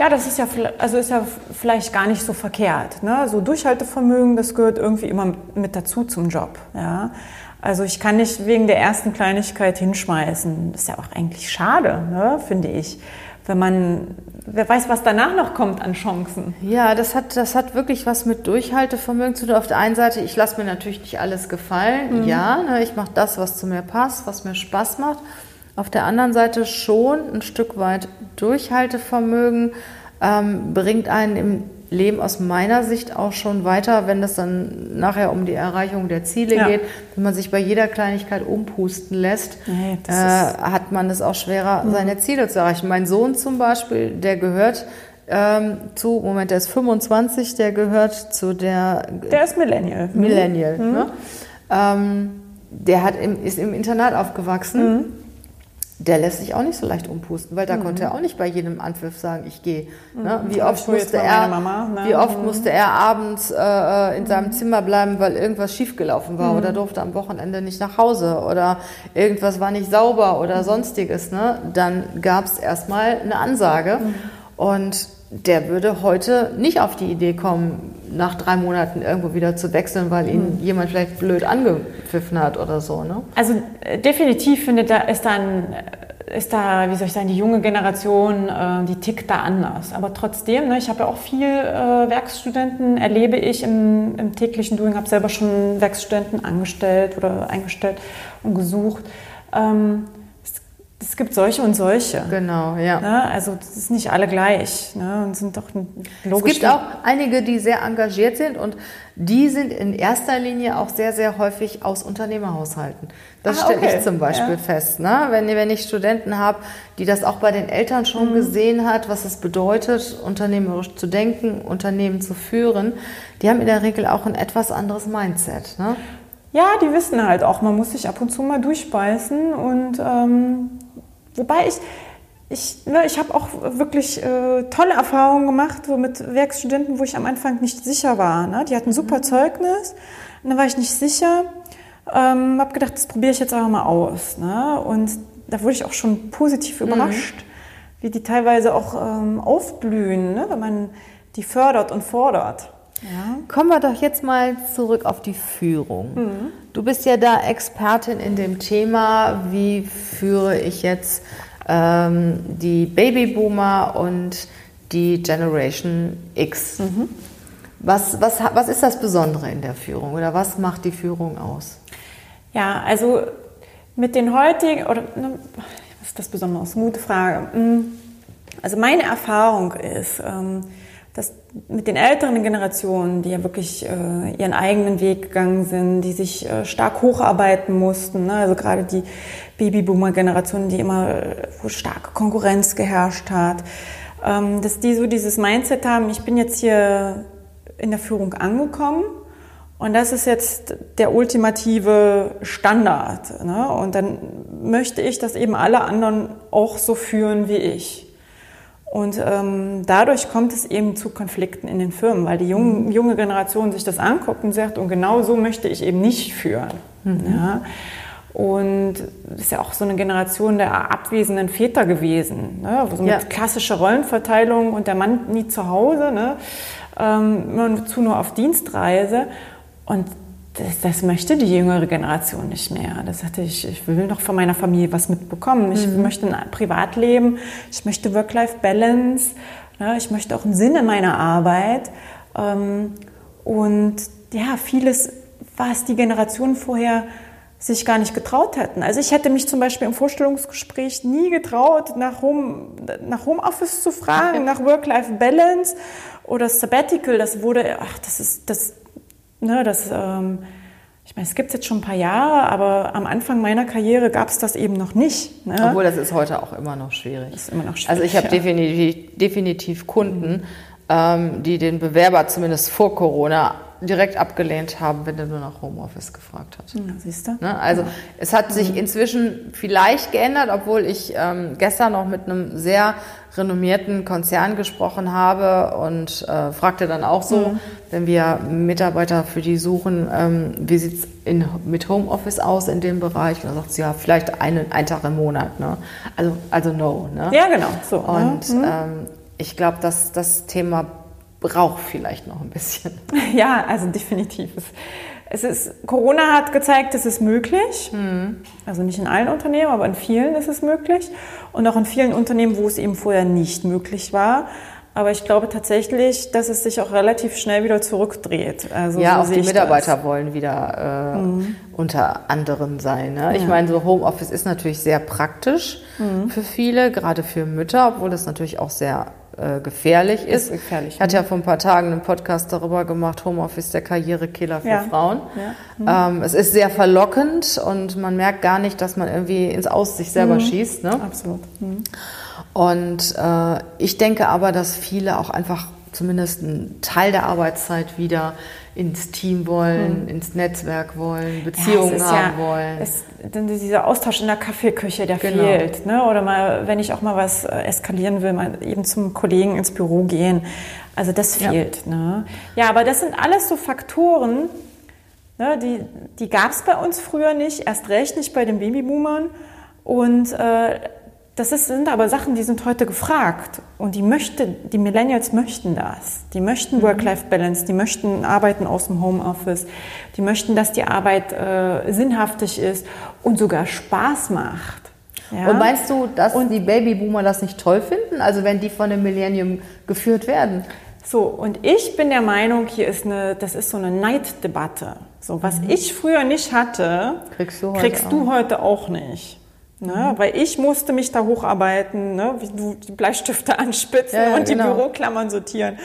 Ja, das ist ja, also ist ja vielleicht gar nicht so verkehrt. Ne? So Durchhaltevermögen, das gehört irgendwie immer mit dazu zum Job. Ja? Also ich kann nicht wegen der ersten Kleinigkeit hinschmeißen. Das ist ja auch eigentlich schade, ne? finde ich. Wenn man, wer weiß, was danach noch kommt an Chancen. Ja, das hat, das hat wirklich was mit Durchhaltevermögen zu tun. Auf der einen Seite, ich lasse mir natürlich nicht alles gefallen. Mhm. Ja, ne? ich mache das, was zu mir passt, was mir Spaß macht. Auf der anderen Seite schon ein Stück weit Durchhaltevermögen ähm, bringt einen im Leben aus meiner Sicht auch schon weiter, wenn es dann nachher um die Erreichung der Ziele ja. geht. Wenn man sich bei jeder Kleinigkeit umpusten lässt, nee, äh, hat man es auch schwerer, mhm. seine Ziele zu erreichen. Mein Sohn zum Beispiel, der gehört ähm, zu, Moment, der ist 25, der gehört zu der... Der ist Millennial. Millennial, mhm. ne? Ähm, der hat im, ist im Internat aufgewachsen. Mhm der lässt sich auch nicht so leicht umpusten, weil da mhm. konnte er auch nicht bei jedem Anpfiff sagen, ich gehe. Ne? Mhm. Wie, oft musste er, Mama, ne? wie oft mhm. musste er abends äh, in seinem mhm. Zimmer bleiben, weil irgendwas schiefgelaufen war oder mhm. durfte am Wochenende nicht nach Hause oder irgendwas war nicht sauber oder sonstiges. Ne? Dann gab es erstmal eine Ansage und der würde heute nicht auf die Idee kommen, nach drei Monaten irgendwo wieder zu wechseln, weil ihn hm. jemand vielleicht blöd angepfiffen hat oder so. Ne? Also äh, definitiv findet da ist dann ist da, wie soll ich sagen, die junge Generation, äh, die tickt da anders. Aber trotzdem, ne, ich habe ja auch viel äh, Werkstudenten, erlebe ich im, im täglichen Doing, habe selber schon Werkstudenten angestellt oder eingestellt und gesucht. Ähm, gibt solche und solche. Genau, ja. Ne? Also das ist nicht alle gleich. Ne? Und sind doch logisch. Es gibt auch einige, die sehr engagiert sind und die sind in erster Linie auch sehr, sehr häufig aus Unternehmerhaushalten. Das ah, stelle okay. ich zum Beispiel ja. fest. Ne? Wenn, wenn ich Studenten habe, die das auch bei den Eltern schon mhm. gesehen hat, was es bedeutet, unternehmerisch zu denken, Unternehmen zu führen, die haben in der Regel auch ein etwas anderes Mindset. Ne? Ja, die wissen halt auch, man muss sich ab und zu mal durchbeißen und ähm, Wobei ich, ich, ne, ich habe auch wirklich äh, tolle Erfahrungen gemacht so mit Werkstudenten, wo ich am Anfang nicht sicher war. Ne? Die hatten super mhm. Zeugnis und dann war ich nicht sicher. Ähm, habe gedacht, das probiere ich jetzt einfach mal aus. Ne? Und da wurde ich auch schon positiv mhm. überrascht, wie die teilweise auch ähm, aufblühen, ne? wenn man die fördert und fordert. Ja. Kommen wir doch jetzt mal zurück auf die Führung. Mhm. Du bist ja da Expertin in dem Thema, wie führe ich jetzt ähm, die Babyboomer und die Generation X. Mhm. Was, was, was ist das Besondere in der Führung oder was macht die Führung aus? Ja, also mit den heutigen, oder ne, was ist das Besondere? Gute Frage. Hm, also meine Erfahrung ist, ähm, dass mit den älteren Generationen, die ja wirklich äh, ihren eigenen Weg gegangen sind, die sich äh, stark hocharbeiten mussten, ne? also gerade die Babyboomer-Generation, die immer, wo starke Konkurrenz geherrscht hat, ähm, dass die so dieses Mindset haben, ich bin jetzt hier in der Führung angekommen und das ist jetzt der ultimative Standard. Ne? Und dann möchte ich, dass eben alle anderen auch so führen wie ich. Und ähm, dadurch kommt es eben zu Konflikten in den Firmen, weil die junge, mhm. junge Generation sich das anguckt und sagt, und genau so möchte ich eben nicht führen. Mhm. Ja? Und das ist ja auch so eine Generation der abwesenden Väter gewesen. Ne? Also mit ja. klassischer Rollenverteilung und der Mann nie zu Hause, ne? ähm, immer zu nur auf Dienstreise. Und das, das, möchte die jüngere Generation nicht mehr. Das sagte ich, ich will noch von meiner Familie was mitbekommen. Ich mhm. möchte ein Privatleben, ich möchte Work-Life-Balance, ne, ich möchte auch einen Sinn in meiner Arbeit. Ähm, und ja, vieles, was die Generationen vorher sich gar nicht getraut hätten. Also ich hätte mich zum Beispiel im Vorstellungsgespräch nie getraut, nach, Home, nach Homeoffice zu fragen, nach Work-Life-Balance oder Sabbatical. Das wurde, ach, das ist, das Ne, das, ähm, ich meine, es gibt es jetzt schon ein paar Jahre, aber am Anfang meiner Karriere gab es das eben noch nicht. Ne? Obwohl das ist heute auch immer noch schwierig. Das ist immer noch schwierig. Also ich habe ja. definitiv, definitiv, Kunden, mhm. ähm, die den Bewerber zumindest vor Corona direkt abgelehnt haben, wenn er nur nach Homeoffice gefragt hat. Ja, siehst du? Ne? Also ja. es hat sich mhm. inzwischen vielleicht geändert, obwohl ich ähm, gestern noch mit einem sehr renommierten Konzern gesprochen habe und äh, fragte dann auch so, mhm. wenn wir Mitarbeiter für die suchen, ähm, wie sieht es mit Homeoffice aus in dem Bereich? Und dann sagt sie, ja, vielleicht einen, einen Tag im Monat. Ne? Also, also no. Ne? Ja, genau. So, und mhm. ähm, ich glaube, dass das Thema braucht vielleicht noch ein bisschen. Ja, also definitiv. Es ist, Corona hat gezeigt, es ist möglich. Mhm. Also nicht in allen Unternehmen, aber in vielen ist es möglich. Und auch in vielen Unternehmen, wo es eben vorher nicht möglich war. Aber ich glaube tatsächlich, dass es sich auch relativ schnell wieder zurückdreht. Also ja, so auch die Mitarbeiter das. wollen wieder äh, mhm. unter anderem sein. Ne? Ich ja. meine, so Homeoffice ist natürlich sehr praktisch mhm. für viele, gerade für Mütter, obwohl das natürlich auch sehr äh, gefährlich ist. ist gefährlich, ich hatte ja vor ein paar Tagen einen Podcast darüber gemacht, Homeoffice der Karrierekiller für ja. Frauen. Ja. Mhm. Ähm, es ist sehr verlockend und man merkt gar nicht, dass man irgendwie ins Aus sich selber mhm. schießt. Ne? Absolut. Und äh, ich denke aber, dass viele auch einfach zumindest einen Teil der Arbeitszeit wieder ins Team wollen, hm. ins Netzwerk wollen, Beziehungen ja, haben ja, wollen. Es, denn dieser Austausch in der Kaffeeküche, der genau. fehlt. Ne? Oder mal, wenn ich auch mal was äh, eskalieren will, mal eben zum Kollegen ins Büro gehen. Also das fehlt. Ja, ne? ja aber das sind alles so Faktoren, ne? die, die gab es bei uns früher nicht, erst recht nicht bei den Babyboomern. Und äh, das ist, sind aber Sachen, die sind heute gefragt. Und die möchte, die Millennials möchten das. Die möchten mhm. Work-Life-Balance, die möchten arbeiten aus dem Homeoffice, die möchten, dass die Arbeit äh, sinnhaftig ist und sogar Spaß macht. Ja? Und meinst du, dass und die Babyboomer das nicht toll finden? Also wenn die von dem Millennium geführt werden? So, und ich bin der Meinung, hier ist eine, das ist so eine Neiddebatte. So, was mhm. ich früher nicht hatte, kriegst du heute, kriegst auch. Du heute auch nicht. Ne? Mhm. Weil ich musste mich da hocharbeiten, ne? wie du die Bleistifte anspitzen ja, ja, und genau. die Büroklammern sortieren.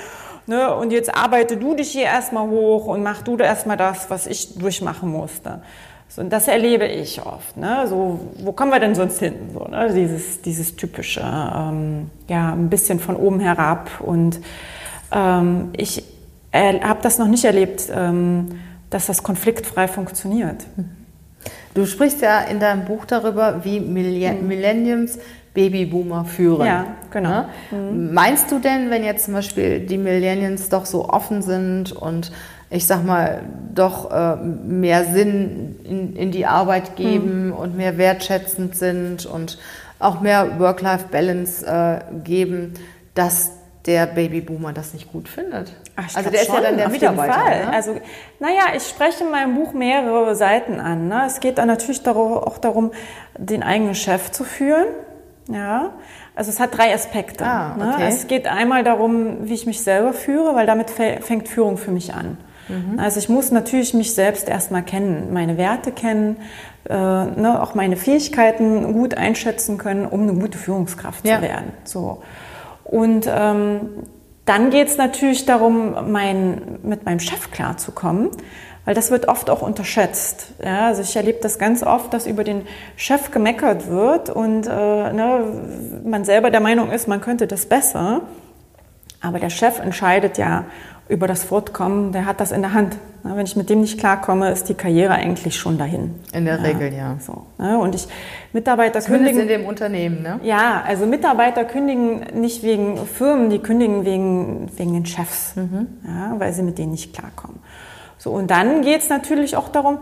Ne? Und jetzt arbeite du dich hier erstmal hoch und mach du da erstmal das, was ich durchmachen musste. So, und das erlebe ich oft. Ne? So, wo kommen wir denn sonst hin? So, ne? dieses, dieses typische, ähm, ja, ein bisschen von oben herab. Und ähm, ich habe das noch nicht erlebt, ähm, dass das konfliktfrei funktioniert. Mhm. Du sprichst ja in deinem Buch darüber, wie mhm. Millenniums Babyboomer führen. Ja, genau. Ne? Mhm. Meinst du denn, wenn jetzt zum Beispiel die Millennials doch so offen sind und ich sag mal, doch äh, mehr Sinn in, in, die Arbeit geben mhm. und mehr wertschätzend sind und auch mehr Work-Life-Balance äh, geben, dass der Babyboomer das nicht gut findet. Ach, also der ist ja dann der Mitarbeiter. Ne? Also, naja, ich spreche in meinem Buch mehrere Seiten an. Ne? Es geht dann natürlich auch darum, den eigenen Chef zu führen. Ja, also es hat drei Aspekte. Ah, ne? okay. ne? Es geht einmal darum, wie ich mich selber führe, weil damit fängt Führung für mich an. Mhm. Also ich muss natürlich mich selbst erstmal kennen, meine Werte kennen, äh, ne, auch meine Fähigkeiten gut einschätzen können, um eine gute Führungskraft ja. zu werden. So. Und ähm, dann geht es natürlich darum, mein, mit meinem Chef klarzukommen, weil das wird oft auch unterschätzt. Ja, also ich erlebe das ganz oft, dass über den Chef gemeckert wird und äh, ne, man selber der Meinung ist, man könnte das besser. Aber der Chef entscheidet ja über das Fortkommen, der hat das in der Hand. Wenn ich mit dem nicht klarkomme, ist die Karriere eigentlich schon dahin. In der ja, Regel, ja. So, ne? Und ich, Mitarbeiter Zumindest kündigen. in dem Unternehmen, ne? Ja, also Mitarbeiter kündigen nicht wegen Firmen, die kündigen wegen, wegen den Chefs, mhm. ja, weil sie mit denen nicht klarkommen. So, und dann geht es natürlich auch darum,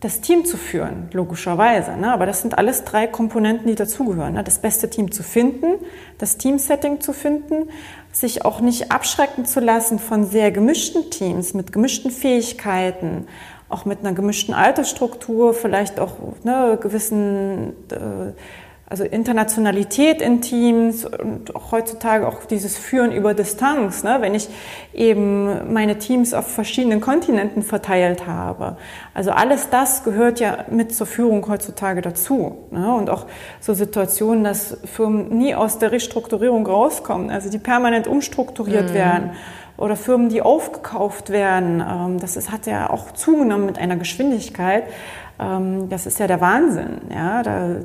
das Team zu führen, logischerweise. Ne? Aber das sind alles drei Komponenten, die dazugehören. Ne? Das beste Team zu finden, das Teamsetting zu finden, sich auch nicht abschrecken zu lassen von sehr gemischten Teams mit gemischten Fähigkeiten, auch mit einer gemischten Altersstruktur, vielleicht auch ne, gewissen, äh, also Internationalität in Teams und auch heutzutage auch dieses Führen über Distanz, ne? wenn ich eben meine Teams auf verschiedenen Kontinenten verteilt habe. Also alles das gehört ja mit zur Führung heutzutage dazu. Ne? Und auch so Situationen, dass Firmen nie aus der Restrukturierung rauskommen, also die permanent umstrukturiert mhm. werden oder Firmen, die aufgekauft werden. Ähm, das ist, hat ja auch zugenommen mit einer Geschwindigkeit. Ähm, das ist ja der Wahnsinn. Ja? Da,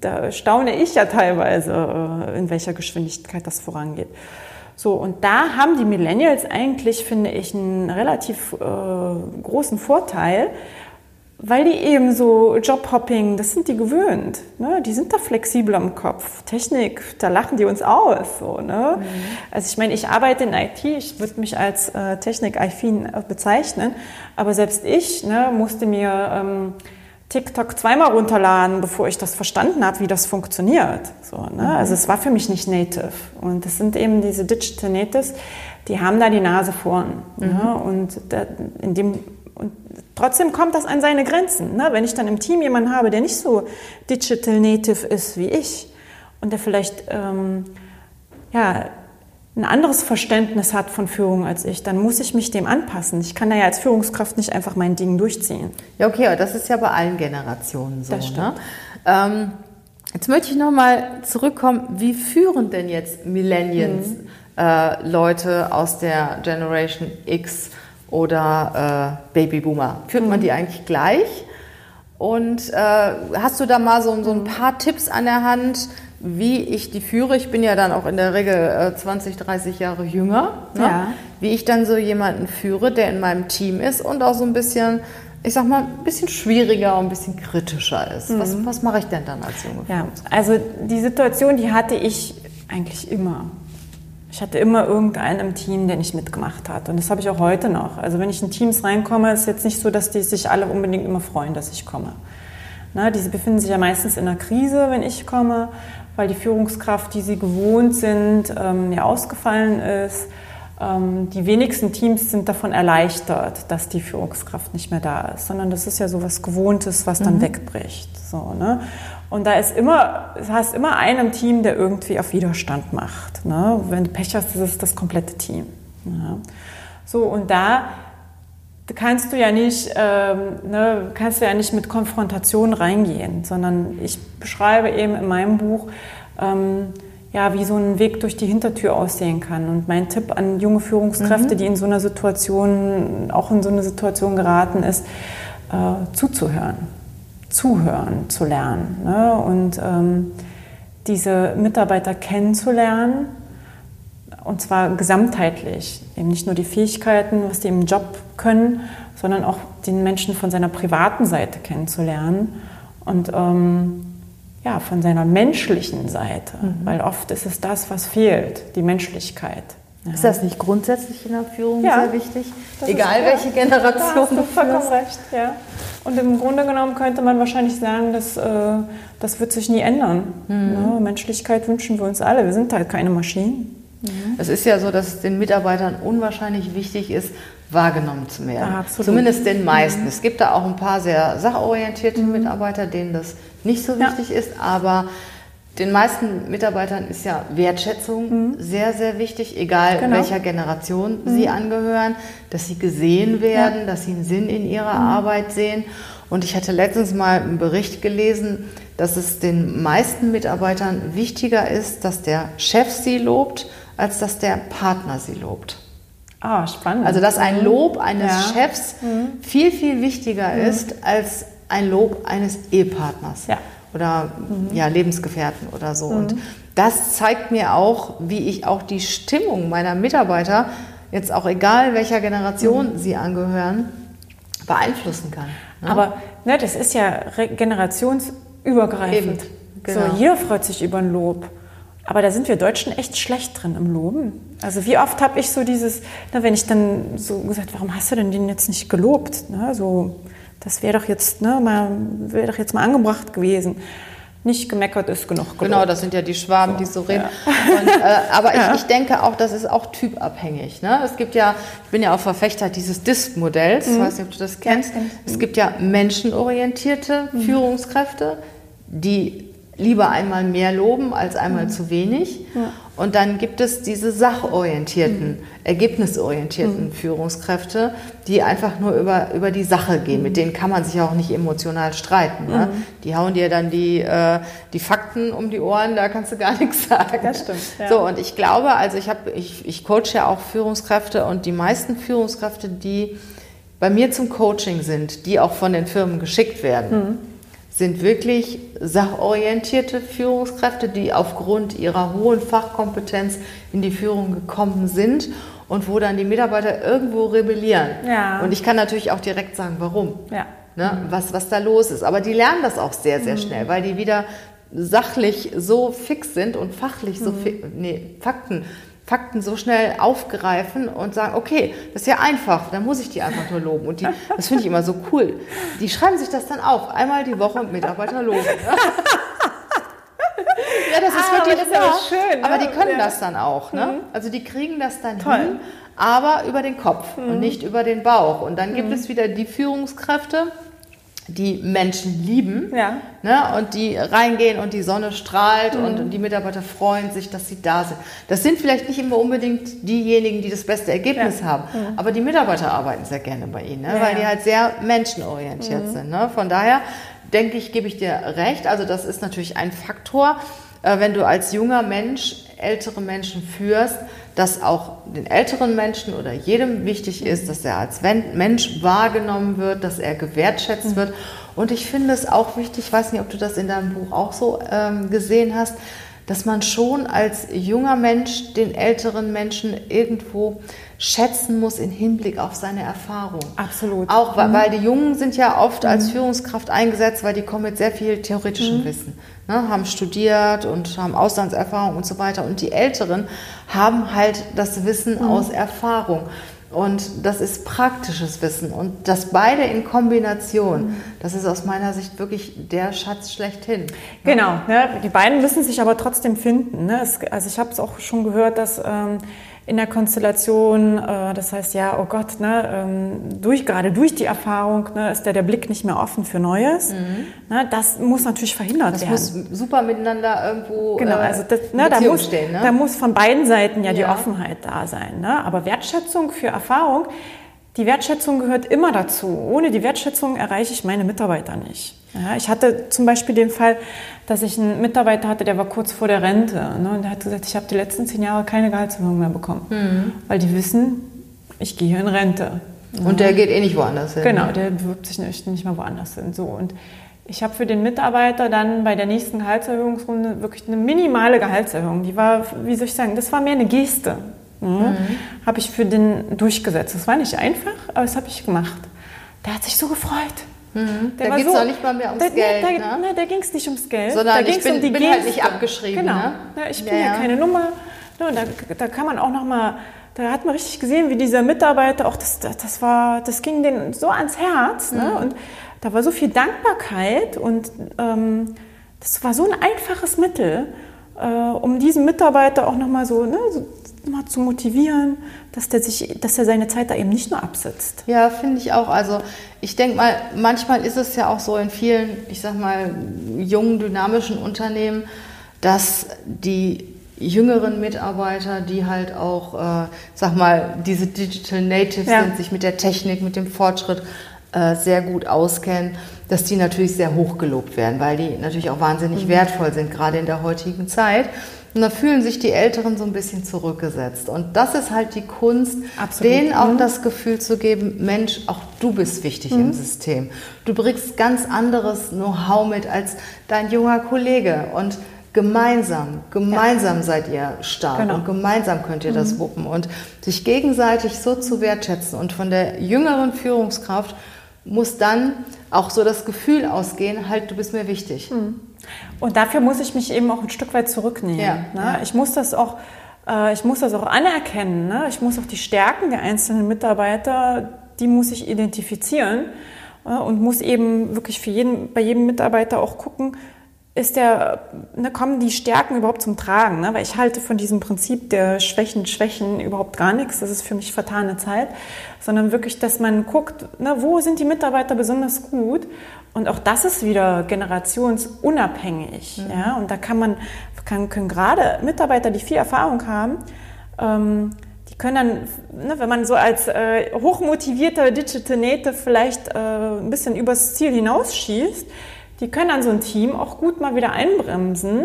da staune ich ja teilweise, äh, in welcher Geschwindigkeit das vorangeht. So, und da haben die Millennials eigentlich, finde ich, einen relativ äh, großen Vorteil, weil die eben so Jobhopping, das sind die gewöhnt. Ne? Die sind da flexibler im Kopf. Technik, da lachen die uns aus. So, ne? Mhm. Also ich meine, ich arbeite in IT, ich würde mich als äh, Technik-affin bezeichnen, aber selbst ich ne, musste mir... Ähm, TikTok zweimal runterladen, bevor ich das verstanden habe, wie das funktioniert. So, ne? Mhm. Also es war für mich nicht native. Und das sind eben diese Digital Natives, die haben da die Nase vorn. Ne? Mhm. Ne? Und, da, in dem, und trotzdem kommt das an seine Grenzen. Ne? Wenn ich dann im Team jemanden habe, der nicht so Digital Native ist wie ich und der vielleicht ähm, ja, ein anderes Verständnis hat von Führung als ich, dann muss ich mich dem anpassen. Ich kann da ja als Führungskraft nicht einfach mein Ding durchziehen. Ja, okay, aber das ist ja bei allen Generationen so. Das ne? ähm, jetzt möchte ich nochmal zurückkommen, wie führen denn jetzt Millennials mhm. äh, Leute aus der Generation X oder äh, Babyboomer? Führt mhm. man die eigentlich gleich? Und äh, hast du da mal so, so ein paar Tipps an der Hand, wie ich die führe. Ich bin ja dann auch in der Regel äh, 20, 30 Jahre jünger. Ne? Ja. Wie ich dann so jemanden führe, der in meinem Team ist und auch so ein bisschen, ich sag mal, ein bisschen schwieriger und ein bisschen kritischer ist. Mhm. Was, was mache ich denn dann als junge Ja, also die Situation, die hatte ich eigentlich immer. Ich hatte immer irgendeinen im Team, der nicht mitgemacht hat. Und das habe ich auch heute noch. Also wenn ich in Teams reinkomme, ist es jetzt nicht so, dass die sich alle unbedingt immer freuen, dass ich komme. Na, diese befinden sich ja meistens in einer Krise, wenn ich komme weil die Führungskraft, die sie gewohnt sind, ähm, ja ausgefallen ist. Ähm, die wenigsten Teams sind davon erleichtert, dass die Führungskraft nicht mehr da ist, sondern das ist ja so was Gewohntes, was dann mhm. wegbricht. So, ne? Und da ist immer, du hast immer einen im Team, der irgendwie auf Widerstand macht. Ne? Wenn du Pech hast, ist es das komplette Team. Ja. So, und da kannst du ja nicht, ähm, ne, kannst du ja nicht mit Konfrontation reingehen, sondern ich beschreibe eben in meinem Buch, ähm, ja, wie so ein Weg durch die Hintertür aussehen kann. Und mein Tipp an junge Führungskräfte, mhm. die in so einer Situation, auch in so eine Situation geraten ist, äh, zuzuhören, zuhören zu lernen ne? und ähm, diese Mitarbeiter kennenzulernen und zwar gesamtheitlich. Eben nicht nur die Fähigkeiten, was die im Job können, sondern auch den Menschen von seiner privaten Seite kennenzulernen und ähm, ja, von seiner menschlichen Seite. Mhm. Weil oft ist es das, was fehlt, die Menschlichkeit. Ja. Ist das nicht grundsätzlich in der Führung ja, sehr wichtig? Egal ist, welche ja, Generation da hast du vollkommen recht, ja. Und im Grunde genommen könnte man wahrscheinlich sagen, dass, äh, das wird sich nie ändern. Mhm. Menschlichkeit wünschen wir uns alle. Wir sind halt keine Maschinen. Mhm. Es ist ja so, dass es den Mitarbeitern unwahrscheinlich wichtig ist, wahrgenommen zu werden. Ja, Zumindest den meisten. Mhm. Es gibt da auch ein paar sehr sachorientierte mhm. Mitarbeiter, denen das nicht so wichtig ja. ist, aber den meisten Mitarbeitern ist ja Wertschätzung mhm. sehr, sehr wichtig, egal genau. welcher Generation mhm. sie angehören, dass sie gesehen werden, ja. dass sie einen Sinn in ihrer mhm. Arbeit sehen. Und ich hatte letztens mal einen Bericht gelesen, dass es den meisten Mitarbeitern wichtiger ist, dass der Chef sie lobt, als dass der Partner sie lobt. Ah, spannend. Also dass ein Lob eines ja. Chefs mhm. viel, viel wichtiger mhm. ist als ein Lob eines Ehepartners ja. oder mhm. ja, Lebensgefährten oder so. Und mhm. das zeigt mir auch, wie ich auch die Stimmung meiner Mitarbeiter, jetzt auch egal welcher Generation mhm. sie angehören, beeinflussen kann. Ne? Aber ne, das ist ja generationsübergreifend. Eben, genau. So, jeder freut sich über ein Lob. Aber da sind wir Deutschen echt schlecht drin im Loben. Also wie oft habe ich so dieses, na, wenn ich dann so gesagt, warum hast du denn den jetzt nicht gelobt? Na, so, das wäre doch jetzt, ne, mal, wäre doch jetzt mal angebracht gewesen. Nicht gemeckert ist genug gelobt. Genau, das sind ja die Schwaben, so, die so reden. Ja. Und, äh, aber ja. ich, ich, denke auch, das ist auch typabhängig. Ne? Es gibt ja, ich bin ja auch Verfechter dieses DISP-Modells, mhm. ich weiß nicht, ob du das kennst. Ja, es gibt ja menschenorientierte mhm. Führungskräfte, die lieber einmal mehr loben als einmal mhm. zu wenig. Ja. Und dann gibt es diese sachorientierten, mhm. ergebnisorientierten mhm. Führungskräfte, die einfach nur über, über die Sache gehen. Mit denen kann man sich auch nicht emotional streiten. Ne? Mhm. Die hauen dir dann die, äh, die Fakten um die Ohren, da kannst du gar nichts sagen. Das stimmt. Ja. So, und ich glaube, also ich, hab, ich, ich coache ja auch Führungskräfte und die meisten Führungskräfte, die bei mir zum Coaching sind, die auch von den Firmen geschickt werden, mhm sind wirklich sachorientierte Führungskräfte, die aufgrund ihrer hohen Fachkompetenz in die Führung gekommen sind und wo dann die Mitarbeiter irgendwo rebellieren. Ja. Und ich kann natürlich auch direkt sagen, warum. Ja. Ne, mhm. was, was da los ist. Aber die lernen das auch sehr, sehr mhm. schnell, weil die wieder sachlich so fix sind und fachlich so, mhm. nee, Fakten Fakten so schnell aufgreifen und sagen, okay, das ist ja einfach, dann muss ich die einfach nur loben. Und die, das finde ich immer so cool. Die schreiben sich das dann auf, einmal die Woche Mitarbeiter loben. Ja, das ist ah, wirklich das ist aber schön. Ne? Aber die können ja. das dann auch. Ne? Mhm. Also die kriegen das dann Toll. hin, aber über den Kopf mhm. und nicht über den Bauch. Und dann gibt mhm. es wieder die Führungskräfte, die Menschen lieben ja. ne, und die reingehen und die Sonne strahlt mhm. und die Mitarbeiter freuen sich, dass sie da sind. Das sind vielleicht nicht immer unbedingt diejenigen, die das beste Ergebnis ja. haben, mhm. aber die Mitarbeiter arbeiten sehr gerne bei ihnen, ne, ja, weil die halt sehr menschenorientiert mhm. sind. Ne. Von daher denke ich, gebe ich dir recht. Also das ist natürlich ein Faktor, äh, wenn du als junger Mensch ältere Menschen führst, dass auch den älteren Menschen oder jedem wichtig ist, dass er als Mensch wahrgenommen wird, dass er gewertschätzt mhm. wird. Und ich finde es auch wichtig, ich weiß nicht, ob du das in deinem Buch auch so ähm, gesehen hast, dass man schon als junger Mensch den älteren Menschen irgendwo schätzen muss im Hinblick auf seine Erfahrung. Absolut. Auch mhm. weil die Jungen sind ja oft als mhm. Führungskraft eingesetzt, weil die kommen mit sehr viel theoretischem mhm. Wissen ne, haben studiert und haben Auslandserfahrung und so weiter. Und die Älteren haben halt das Wissen mhm. aus Erfahrung. Und das ist praktisches Wissen. Und das beide in Kombination, das ist aus meiner Sicht wirklich der Schatz schlechthin. Ne? Genau, ja, die beiden müssen sich aber trotzdem finden. Ne? Es, also ich habe es auch schon gehört, dass ähm, in der Konstellation. Äh, das heißt, ja, oh Gott, ne, ähm, durch, gerade durch die Erfahrung ne, ist der, der Blick nicht mehr offen für Neues. Mhm. Ne, das muss natürlich verhindert das werden. Das muss super miteinander irgendwo genau, also das, ne, da, muss, stehen, ne? da muss von beiden Seiten ja, ja. die Offenheit da sein. Ne? Aber Wertschätzung für Erfahrung, die Wertschätzung gehört immer dazu. Ohne die Wertschätzung erreiche ich meine Mitarbeiter nicht. Ja, ich hatte zum Beispiel den Fall, dass ich einen Mitarbeiter hatte, der war kurz vor der Rente. Ne, und der hat gesagt, ich habe die letzten zehn Jahre keine Gehaltserhöhung mehr bekommen. Mhm. Weil die wissen, ich gehe in Rente. Und der geht eh nicht woanders hin. Genau, der bewirbt sich nicht, nicht mal woanders hin. So, und ich habe für den Mitarbeiter dann bei der nächsten Gehaltserhöhungsrunde wirklich eine minimale Gehaltserhöhung. Die war, wie soll ich sagen, das war mehr eine Geste. Mhm. Mhm. Habe ich für den durchgesetzt. Das war nicht einfach, aber das habe ich gemacht. Der hat sich so gefreut. Mhm. Da geht es so, nicht mal mehr ums da, Geld. Da, ne? ne, da ging es nicht ums Geld. Sondern da ging es um die bin Geste. halt nicht abgeschrieben. Genau. Ne? Ja, ich bin ja, ja keine Nummer. Ne, da, da kann man auch noch mal, da hat man richtig gesehen, wie dieser Mitarbeiter, auch das, das, war, das ging denen so ans Herz. Ne? Mhm. Ne? Und da war so viel Dankbarkeit und ähm, das war so ein einfaches Mittel, äh, um diesen Mitarbeiter auch noch mal so, ne, so mal zu motivieren, dass der, sich, dass er seine Zeit da eben nicht nur absitzt. Ja, finde ich auch. Also ich denke mal, manchmal ist es ja auch so in vielen, ich sag mal, jungen, dynamischen Unternehmen, dass die jüngeren Mitarbeiter, die halt auch, äh, sag mal, diese Digital Natives ja. sind, sich mit der Technik, mit dem Fortschritt äh, sehr gut auskennen, dass die natürlich sehr hoch gelobt werden, weil die natürlich auch wahnsinnig mhm. wertvoll sind, gerade in der heutigen Zeit. Und da fühlen sich die Älteren so ein bisschen zurückgesetzt. Und das ist halt die Kunst, Absolut. denen auch mhm. das Gefühl zu geben, Mensch, auch du bist wichtig mhm. im System. Du bringst ganz anderes Know-how mit als dein junger Kollege. Und gemeinsam, gemeinsam ja. seid ihr stark genau. und gemeinsam könnt ihr mhm. das wuppen. Und sich gegenseitig so zu wertschätzen und von der jüngeren Führungskraft muss dann auch so das Gefühl ausgehen, halt, du bist mir wichtig. Mhm. Und dafür muss ich mich eben auch ein Stück weit zurücknehmen. Ja, ne? ja. Ich muss das auch, äh, ich muss das auch anerkennen. Ne? Ich muss auch die Stärken der einzelnen Mitarbeiter, die muss ich identifizieren äh, und muss eben wirklich für jeden, bei jedem Mitarbeiter auch gucken, ist der, ne, kommen die Stärken überhaupt zum Tragen? Ne? Weil ich halte von diesem Prinzip der Schwächen, Schwächen überhaupt gar nichts. Das ist für mich vertane Zeit. Sondern wirklich, dass man guckt, ne, wo sind die Mitarbeiter besonders gut und auch das ist wieder generationsunabhängig. Mhm. Ja? Und da kann man, kann, können gerade Mitarbeiter, die viel Erfahrung haben, ähm, die können dann, ne, wenn man so als äh, hochmotivierter Digital Native vielleicht äh, ein bisschen übers Ziel hinausschießt, die können dann so ein Team auch gut mal wieder einbremsen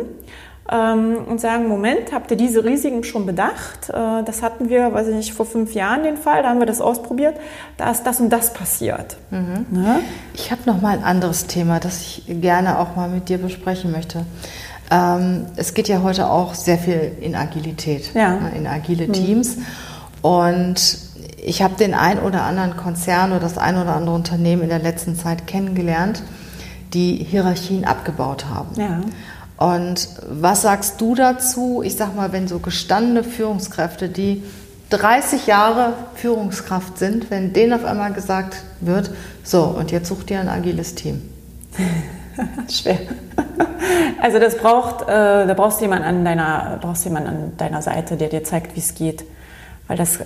ähm, und sagen, Moment, habt ihr diese Risiken schon bedacht? Äh, das hatten wir, weiß ich nicht, vor fünf Jahren den Fall, da haben wir das ausprobiert, da ist das und das passiert. Mhm. Ne? Ich habe noch mal ein anderes Thema, das ich gerne auch mal mit dir besprechen möchte. Ähm, es geht ja heute auch sehr viel in Agilität, ja. ne, in agile mhm. Teams. Und ich habe den ein oder anderen Konzern oder das ein oder andere Unternehmen in der letzten Zeit kennengelernt, die Hierarchien abgebaut haben. Ja. Und was sagst du dazu? Ich sag mal, wenn so gestandene Führungskräfte, die 30 Jahre Führungskraft sind, wenn denen auf einmal gesagt wird, so, und jetzt such dir ein agiles Team. Schwer. Also das braucht, äh, da brauchst du jemanden an deiner, brauchst jemanden an deiner Seite, der dir zeigt, wie es geht. Weil das, äh,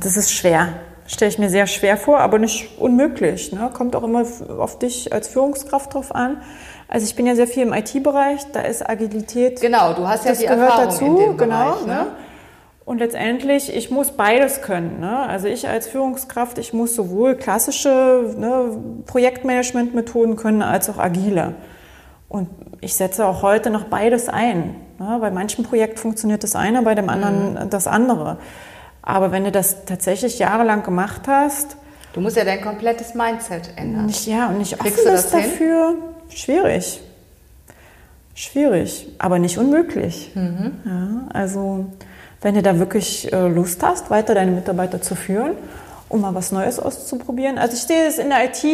das ist schwer. Stelle ich mir sehr schwer vor, aber nicht unmöglich. Ne? Kommt auch immer auf dich als Führungskraft drauf an. Also ich bin ja sehr viel im IT-Bereich, da ist Agilität. Genau, du hast ja das die gehört Erfahrung dazu, in dem genau. Bereich, ne? ne? Und letztendlich, ich muss beides können. Ne? Also ich als Führungskraft, ich muss sowohl klassische ne, Projektmanagement-Methoden können als auch agile. Und ich setze auch heute noch beides ein. Ne? Bei manchen Projekten funktioniert das eine, bei dem anderen mhm. das andere. Aber wenn du das tatsächlich jahrelang gemacht hast, Du musst ja dein komplettes Mindset ändern. Nicht, ja, und nicht Kriegst offen das dafür. Hin? Schwierig. Schwierig, aber nicht unmöglich. Mhm. Ja, also, wenn du da wirklich äh, Lust hast, weiter deine Mitarbeiter zu führen, um mal was Neues auszuprobieren. Also, ich sehe es in der IT,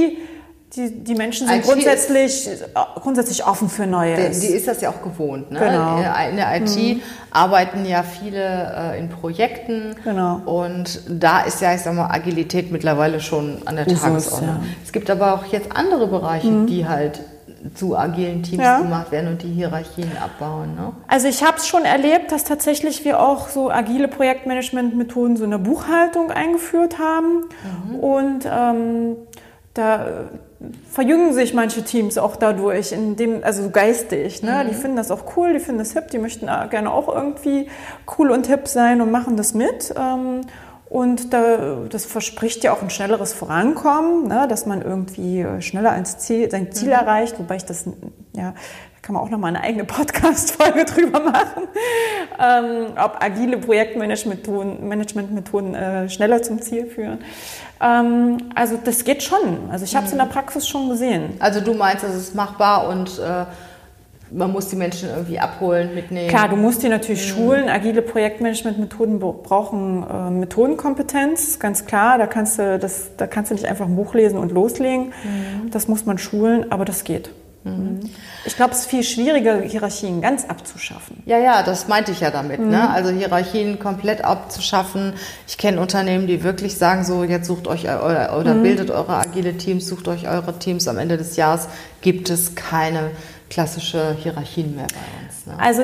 die, die Menschen sind grundsätzlich, ist, grundsätzlich offen für Neues. Die, die, ist das ja auch gewohnt. Ne? Genau. In, der IT mhm. arbeiten ja viele äh, in Projekten. Genau. Und da ist ja, ich sag mal, Agilität mittlerweile schon an der Tagesordnung. Ja. Es gibt aber auch jetzt andere Bereiche, mhm. die halt zu agilen Teams ja. gemacht werden und die Hierarchien abbauen. Ne? Also ich habe es schon erlebt, dass tatsächlich wir auch so agile Projektmanagement-Methoden so in der Buchhaltung eingeführt haben. Mhm. Und ähm, da verjüngen sich manche Teams auch dadurch, in dem, also geistig. Ne? Mhm. Die finden das auch cool, die finden das hip, die möchten gerne auch irgendwie cool und hip sein und machen das mit. Ähm, und da, das verspricht ja auch ein schnelleres Vorankommen, ne, dass man irgendwie schneller ans Ziel, sein Ziel mhm. erreicht, wobei ich das, ja, kann man auch nochmal eine eigene Podcast-Folge drüber machen, ähm, ob agile Projektmanagement-Methoden Management äh, schneller zum Ziel führen. Ähm, also das geht schon. Also ich habe es mhm. in der Praxis schon gesehen. Also du meinst, es ist machbar und äh man muss die Menschen irgendwie abholen, mitnehmen. Klar, du musst die natürlich mhm. schulen. Agile Projektmanagement-Methoden brauchen äh, Methodenkompetenz, ganz klar. Da kannst, du das, da kannst du nicht einfach ein Buch lesen und loslegen. Mhm. Das muss man schulen, aber das geht. Mhm. Ich glaube, es ist viel schwieriger, Hierarchien ganz abzuschaffen. Ja, ja, das meinte ich ja damit. Ne? Mhm. Also Hierarchien komplett abzuschaffen. Ich kenne Unternehmen, die wirklich sagen, so jetzt sucht euch oder, oder mhm. bildet eure agile Teams, sucht euch eure Teams. Am Ende des Jahres gibt es keine klassische Hierarchien mehr bei uns. Ne? Also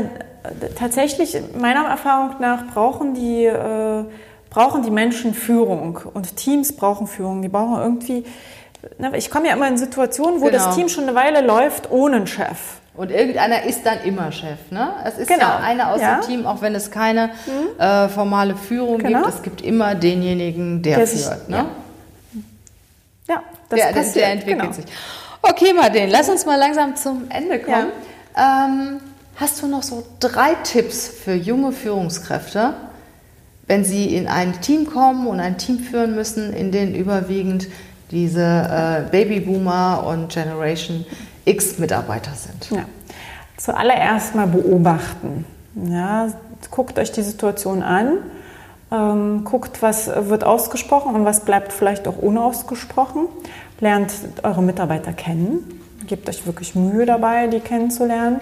tatsächlich, meiner Erfahrung nach, brauchen die, äh, brauchen die Menschen Führung und Teams brauchen Führung. Die brauchen irgendwie, ne, ich komme ja immer in Situationen, wo genau. das Team schon eine Weile läuft ohne einen Chef. Und irgendeiner ist dann immer Chef. Ne? Es ist genau. ja einer aus ja. dem Team, auch wenn es keine mhm. äh, formale Führung genau. gibt. Es gibt immer denjenigen, der, der führt. Sich, ne? Ja, ja das der, passiert. Der entwickelt genau. sich. Okay, Martin, lass uns mal langsam zum Ende kommen. Ja. Ähm, hast du noch so drei Tipps für junge Führungskräfte, wenn sie in ein Team kommen und ein Team führen müssen, in dem überwiegend diese äh, Babyboomer und Generation X Mitarbeiter sind? Ja. Zuallererst mal beobachten. Ja, guckt euch die Situation an, ähm, guckt, was wird ausgesprochen und was bleibt vielleicht auch unausgesprochen lernt eure Mitarbeiter kennen, gebt euch wirklich Mühe dabei, die kennenzulernen,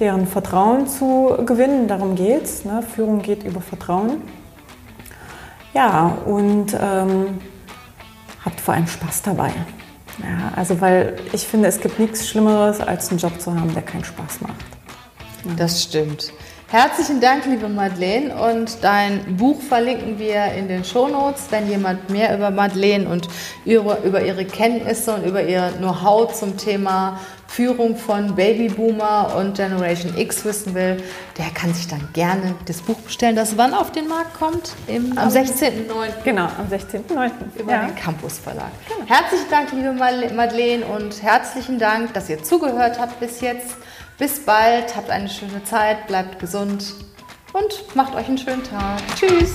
deren Vertrauen zu gewinnen, darum geht es. Ne? Führung geht über Vertrauen. Ja, und ähm, habt vor allem Spaß dabei. Ja, also weil ich finde, es gibt nichts Schlimmeres, als einen Job zu haben, der keinen Spaß macht. Ja. Das stimmt. Herzlichen Dank, liebe Madeleine. Und dein Buch verlinken wir in den Shownotes. Wenn jemand mehr über Madeleine und über, über ihre Kenntnisse und über ihr Know-how zum Thema Führung von Babyboomer und Generation X wissen will, der kann sich dann gerne das Buch bestellen, das wann auf den Markt kommt? Im, am 16.09. Genau, am 16.09. Über ja. den Campus Verlag. Genau. Herzlichen Dank, liebe Madeleine, und herzlichen Dank, dass ihr zugehört habt bis jetzt. Bis bald, habt eine schöne Zeit, bleibt gesund und macht euch einen schönen Tag. Tschüss!